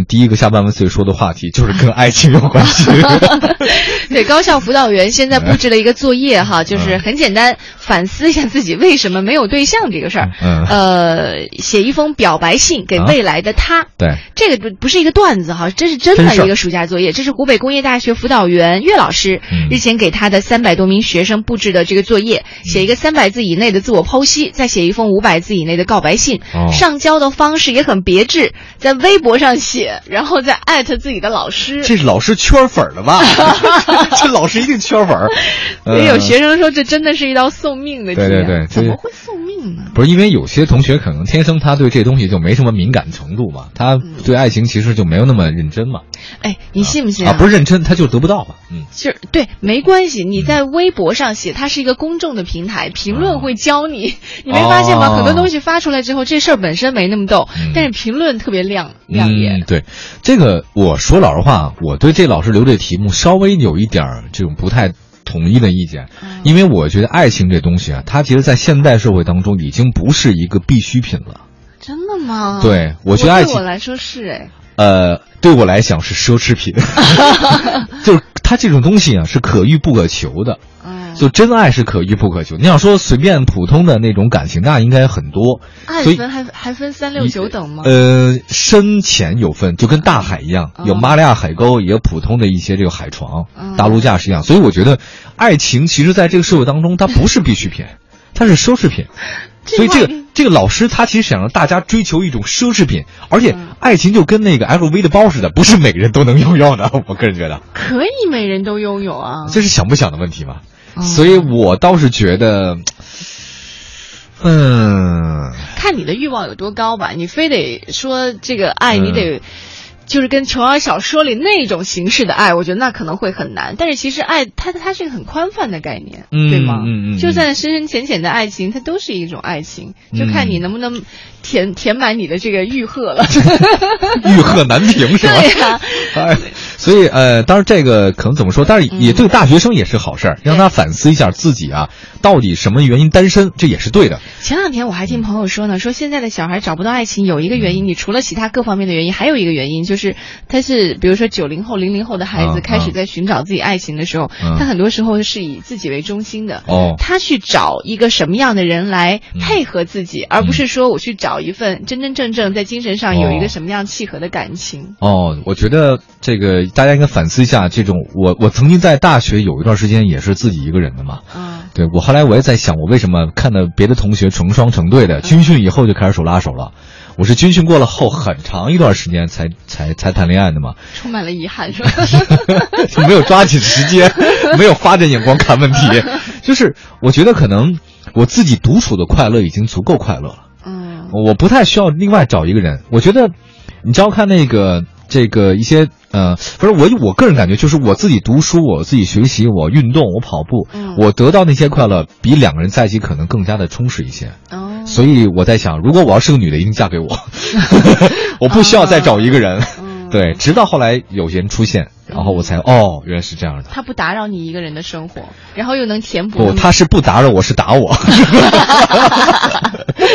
们第一个下半文岁说的话题就是跟爱情有关系。对，高校辅导员现在布置了一个作业哈，就是很简单，反思一下自己为什么没有对象这个事儿。嗯呃，写一封表白信给未来的他。对，这个不不是一个段子哈，这是真的一个暑假作业。这是湖北工业大学辅导员岳老师日前给他的三百多名学生布置的这个作业，写一个三百字以内的自我剖析，再写一封五百字以内的告白信。上交的方式也很别致，在微博上写，然后再艾特自己的老师。这是老师圈粉了吧？这老师一定圈粉。也有学生说，这真的是一道送命的题。对对对，怎么会送命呢？不是因为有些同学可能天生他对这东西就没什么敏感程度嘛，他对爱情其实就没有那么认真嘛。哎，你信不信啊？不是认真，他就得不到嘛。嗯，就是对，没关系。你在微博上写，它是一个公众的平台，评论会教你。你没发现吗？很多东西发出来之后，这事儿本身没那么逗，但是评论特别亮亮眼。对，这个我说老实话，我对这老师留这题目稍微有一点这种不太统一的意见，因为我觉得爱情这东西啊，它其实，在现代社会当中已经不是一个必需品了。真的吗？对，我觉得爱情对我来说是哎。呃，对我来讲是奢侈品，就是它这种东西啊是可遇不可求的。嗯，就真爱是可遇不可求。你要说随便普通的那种感情，那应该很多。爱分还还分三六九等吗？呃，深浅有分，就跟大海一样，有马里亚海沟，也有普通的一些这个海床、大陆架是一样。所以我觉得，爱情其实在这个社会当中，它不是必需品，它是奢侈品。所以这个这个老师他其实想让大家追求一种奢侈品，而且爱情就跟那个 LV 的包似的，不是每个人都能拥有的。我个人觉得可以每人都拥有啊，这是想不想的问题嘛。所以我倒是觉得，嗯，看你的欲望有多高吧。你非得说这个爱，你得。就是跟琼瑶小说里那种形式的爱，我觉得那可能会很难。但是其实爱，它它是一个很宽泛的概念，对吗？嗯嗯。就算深深浅浅的爱情，它都是一种爱情，就看你能不能填填满你的这个欲壑了。欲壑难平是吧？对呀。哎，所以呃，当然这个可能怎么说？但是也对大学生也是好事儿，让他反思一下自己啊，到底什么原因单身，这也是对的。前两天我还听朋友说呢，说现在的小孩找不到爱情，有一个原因，你除了其他各方面的原因，还有一个原因就是。他是比如说九零后、零零后的孩子开始在寻找自己爱情的时候，他很多时候是以自己为中心的。哦，他去找一个什么样的人来配合自己，而不是说我去找一份真真正正在精神上有一个什么样契合的感情。哦，我觉得这个大家应该反思一下，这种我我曾经在大学有一段时间也是自己一个人的嘛。嗯，对我后来我也在想，我为什么看到别的同学成双成对的，军训以后就开始手拉手了。我是军训过了后很长一段时间才才才谈恋爱的嘛，充满了遗憾是吧？就没有抓紧时间，没有发展眼光看问题，就是我觉得可能我自己独处的快乐已经足够快乐了。嗯，我不太需要另外找一个人。我觉得，你知道看那个这个一些呃，不是我我个人感觉就是我自己读书，我自己学习，我运动，我跑步，我得到那些快乐，比两个人在一起可能更加的充实一些。哦。所以我在想，如果我要是个女的，一定嫁给我，我不需要再找一个人。对，直到后来有人出现，然后我才哦，原来是这样的。他不打扰你一个人的生活，然后又能填补。不，他是不打扰我，是打我。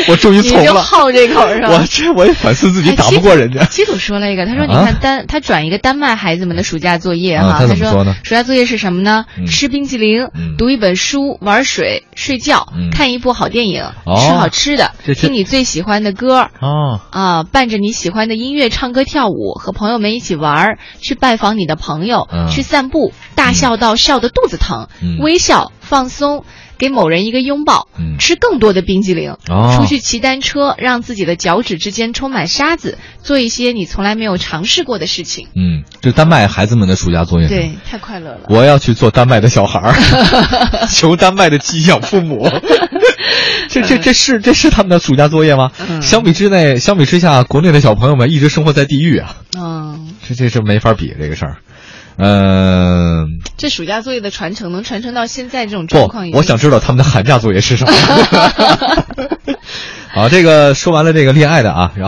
我终于从了。你就好这口是吧？我这我也反思自己，打不过人家。基础说了一个，他说：“你看丹，他转一个丹麦孩子们的暑假作业哈。他说暑假作业是什么呢？吃冰淇淋，读一本书，玩水，睡觉，看一部好电影，吃好吃的，听你最喜欢的歌。哦啊，伴着你喜欢的音乐唱歌跳舞，和朋友们一起玩，去拜访你的朋友，去散步，大笑到笑得肚子疼，微笑放松。”给某人一个拥抱，吃更多的冰激凌，出去骑单车，让自己的脚趾之间充满沙子，做一些你从来没有尝试过的事情。嗯，这丹麦孩子们的暑假作业，对，太快乐了。我要去做丹麦的小孩儿，求丹麦的寄养父母。这这这是这是他们的暑假作业吗？相比之内，相比之下，国内的小朋友们一直生活在地狱啊。嗯，这这是没法比这个事儿。嗯，这暑假作业的传承能传承到现在这种状况？不，我想知道他们的寒假作业是什么。好，这个说完了这个恋爱的啊，然后。